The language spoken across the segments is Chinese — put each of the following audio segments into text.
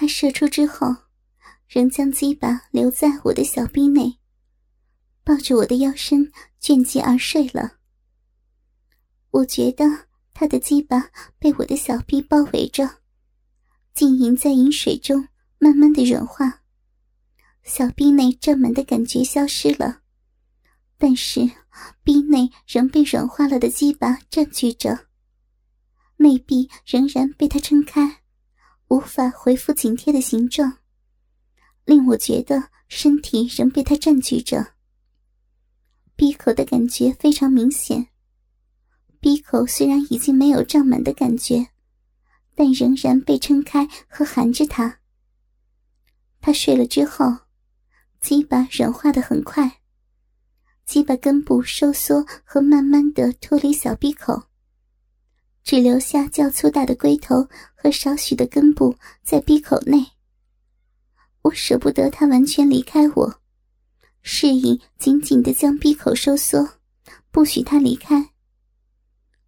他射出之后，仍将鸡巴留在我的小臂内，抱着我的腰身倦极而睡了。我觉得他的鸡巴被我的小臂包围着，浸淫在饮水中，慢慢的软化。小臂内胀满的感觉消失了，但是臂内仍被软化了的鸡巴占据着，内壁仍然被他撑开，无法恢复紧贴的形状，令我觉得身体仍被他占据着。闭口的感觉非常明显。闭口虽然已经没有胀满的感觉，但仍然被撑开和含着它。他睡了之后，鸡巴软化的很快，鸡巴根部收缩和慢慢的脱离小闭口，只留下较粗大的龟头和少许的根部在闭口内。我舍不得他完全离开我，示意紧紧的将闭口收缩，不许他离开。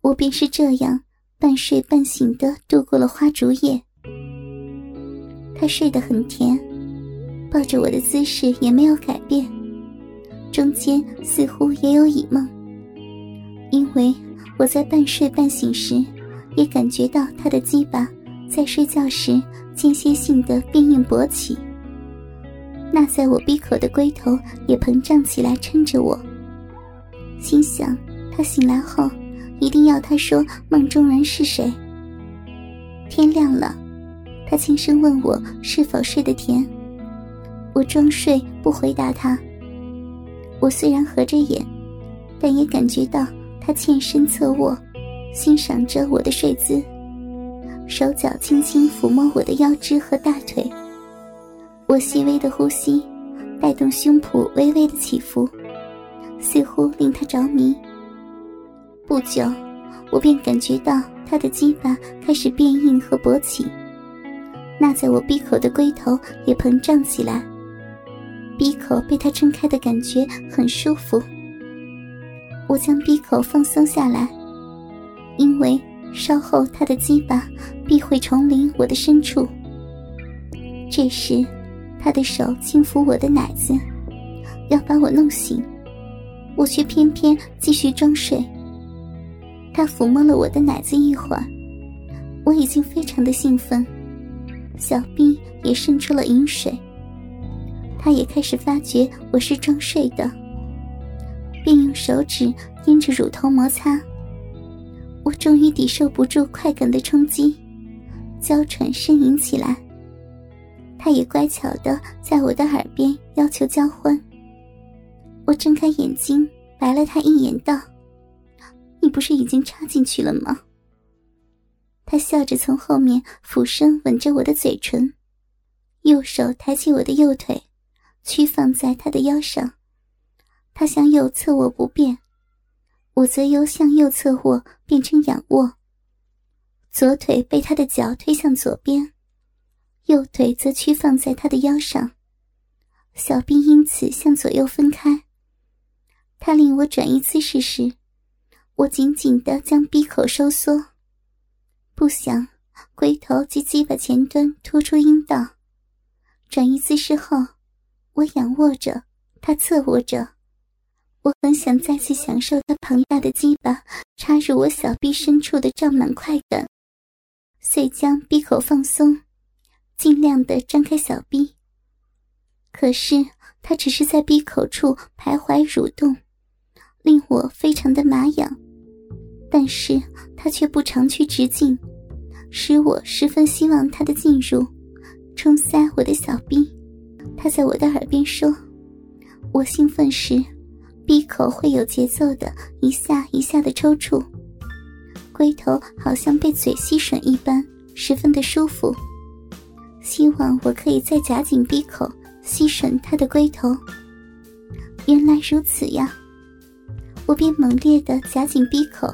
我便是这样半睡半醒的度过了花烛夜。他睡得很甜，抱着我的姿势也没有改变，中间似乎也有倚梦。因为我在半睡半醒时，也感觉到他的鸡巴在睡觉时间歇性的变硬勃起，那在我闭口的龟头也膨胀起来撑着我。心想他醒来后。一定要他说梦中人是谁。天亮了，他轻声问我是否睡得甜。我装睡不回答他。我虽然合着眼，但也感觉到他欠身侧卧，欣赏着我的睡姿，手脚轻轻抚摸我的腰肢和大腿。我细微的呼吸，带动胸脯微微的起伏，似乎令他着迷。不久，我便感觉到他的鸡巴开始变硬和勃起，那在我闭口的龟头也膨胀起来，闭口被他撑开的感觉很舒服。我将闭口放松下来，因为稍后他的鸡巴必会重临我的深处。这时，他的手轻抚我的奶子，要把我弄醒，我却偏偏继续装睡。他抚摸了我的奶子一会儿，我已经非常的兴奋，小臂也渗出了饮水。他也开始发觉我是装睡的，便用手指沿着乳头摩擦。我终于抵受不住快感的冲击，娇喘呻吟起来。他也乖巧的在我的耳边要求交欢。我睁开眼睛，白了他一眼，道。你不是已经插进去了吗？他笑着从后面俯身吻着我的嘴唇，右手抬起我的右腿，屈放在他的腰上。他向右侧卧不变，我则由向右侧卧变成仰卧。左腿被他的脚推向左边，右腿则屈放在他的腰上，小臂因此向左右分开。他令我转移姿势时。我紧紧的将鼻口收缩，不想龟头及鸡巴前端突出阴道。转移姿势后，我仰卧着，他侧卧着。我很想再次享受他庞大的鸡巴插入我小臂深处的胀满快感，遂将闭口放松，尽量的张开小臂。可是他只是在闭口处徘徊蠕动。令我非常的麻痒，但是他却不长驱直进，使我十分希望他的进入，冲塞我的小臂。他在我的耳边说：“我兴奋时，闭口会有节奏的一下一下的抽搐，龟头好像被嘴吸吮一般，十分的舒服。希望我可以再夹紧闭口，吸吮他的龟头。原来如此呀。”我便猛烈的夹紧闭口，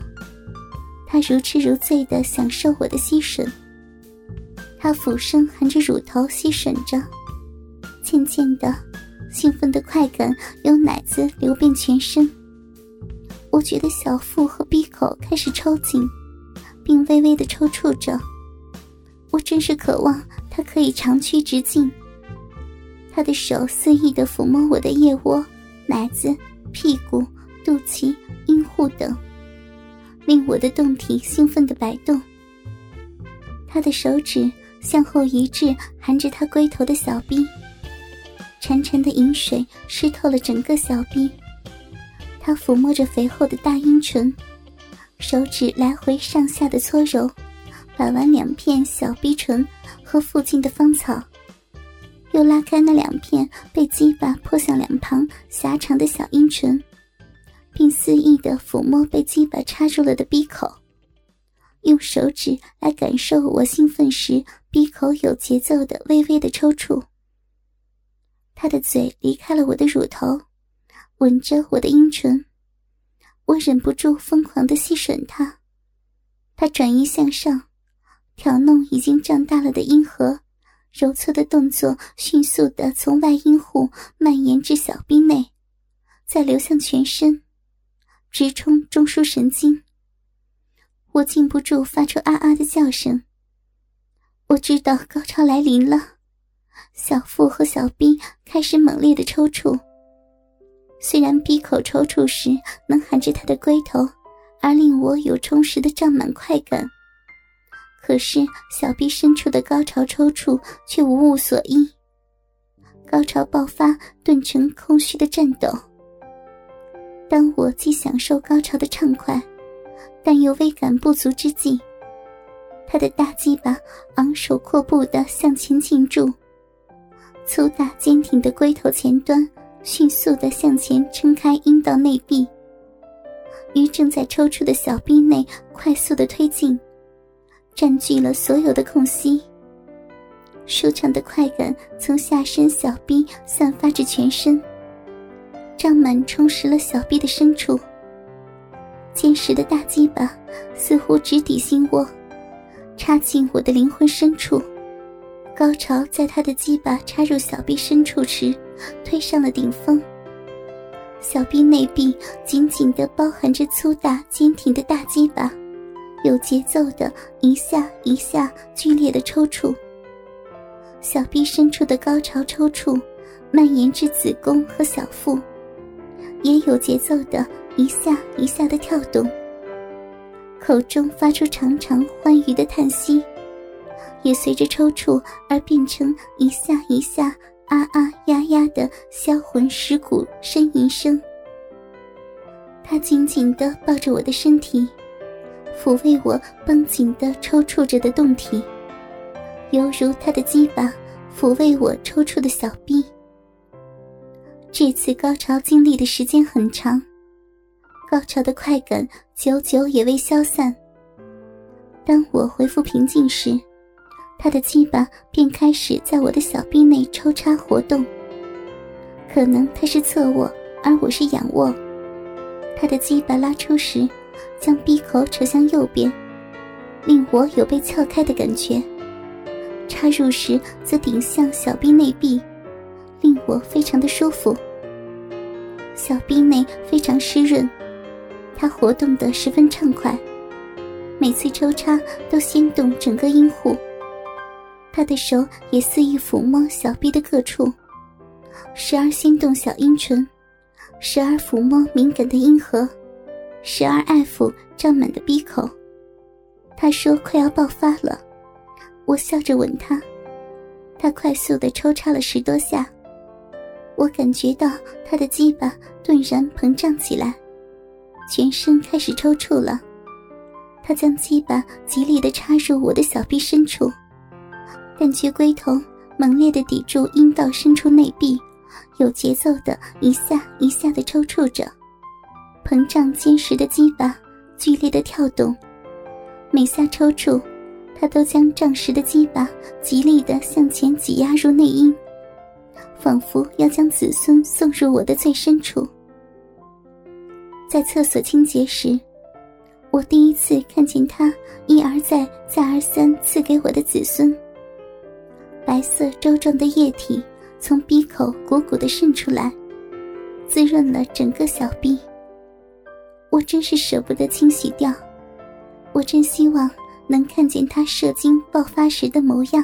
他如痴如醉的享受我的吸吮。他俯身含着乳头吸吮着，渐渐的，兴奋的快感由奶子流遍全身。我觉得小腹和闭口开始抽紧，并微微的抽搐着。我真是渴望他可以长驱直进。他的手肆意的抚摸我的腋窝、奶子、屁股、肚脐、阴户等，令我的胴体兴奋的摆动。他的手指向后移至含着他龟头的小臂，潺潺的饮水湿透了整个小臂。他抚摸着肥厚的大阴唇，手指来回上下的搓揉，把玩两片小逼唇和附近的芳草。又拉开那两片被鸡巴泼向两旁狭长的小阴唇，并肆意的抚摸被鸡巴插入了的鼻口，用手指来感受我兴奋时鼻口有节奏的微微的抽搐。他的嘴离开了我的乳头，吻着我的阴唇，我忍不住疯狂的吸吮他。他转移向上，挑弄已经胀大了的阴核。揉搓的动作迅速的从外阴户蔓延至小臂内，再流向全身，直冲中枢神经。我禁不住发出啊啊的叫声。我知道高潮来临了，小腹和小臂开始猛烈的抽搐。虽然闭口抽搐时能含着他的龟头，而令我有充实的胀满快感。可是小臂深处的高潮抽搐却无物所依，高潮爆发顿成空虚的颤抖。当我既享受高潮的畅快，但又微感不足之际，他的大鸡巴昂首阔步的向前进驻，粗大坚挺的龟头前端迅速的向前撑开阴道内壁，于正在抽搐的小臂内快速的推进。占据了所有的空隙，舒畅的快感从下身小臂散发至全身，胀满充实了小臂的深处。坚实的大鸡巴似乎直抵心窝，插进我的灵魂深处。高潮在他的鸡巴插入小臂深处时，推上了顶峰。小臂内壁紧紧地包含着粗大坚挺的大鸡巴。有节奏的一下一下剧烈的抽搐，小臂深处的高潮抽搐蔓延至子宫和小腹，也有节奏的一下一下的跳动。口中发出长长欢愉的叹息，也随着抽搐而变成一下一下啊啊呀呀的销魂蚀骨呻吟声。他紧紧地抱着我的身体。抚慰我绷紧的抽搐着的胴体，犹如他的鸡巴抚慰我抽搐的小臂。这次高潮经历的时间很长，高潮的快感久久也未消散。当我恢复平静时，他的鸡巴便开始在我的小臂内抽插活动。可能他是侧卧，而我是仰卧，他的鸡巴拉出时。将鼻口扯向右边，令我有被撬开的感觉；插入时则顶向小臂内壁，令我非常的舒服。小臂内非常湿润，它活动的十分畅快，每次抽插都掀动整个阴户。他的手也肆意抚摸小臂的各处，时而掀动小阴唇，时而抚摸敏感的阴核。时而爱抚胀满的鼻口，他说快要爆发了，我笑着吻他，他快速的抽插了十多下，我感觉到他的鸡巴顿然膨胀起来，全身开始抽搐了，他将鸡巴极力的插入我的小臂深处，但却龟头猛烈的抵住阴道深处内壁，有节奏的一下一下的抽搐着。膨胀坚实的鸡巴剧烈的跳动，每下抽搐，他都将胀实的鸡巴极力的向前挤压入内阴，仿佛要将子孙送入我的最深处。在厕所清洁时，我第一次看见他一而再、再而三赐给我的子孙。白色粥状的液体从鼻口鼓鼓的渗出来，滋润了整个小臂。我真是舍不得清洗掉，我真希望能看见他射精爆发时的模样。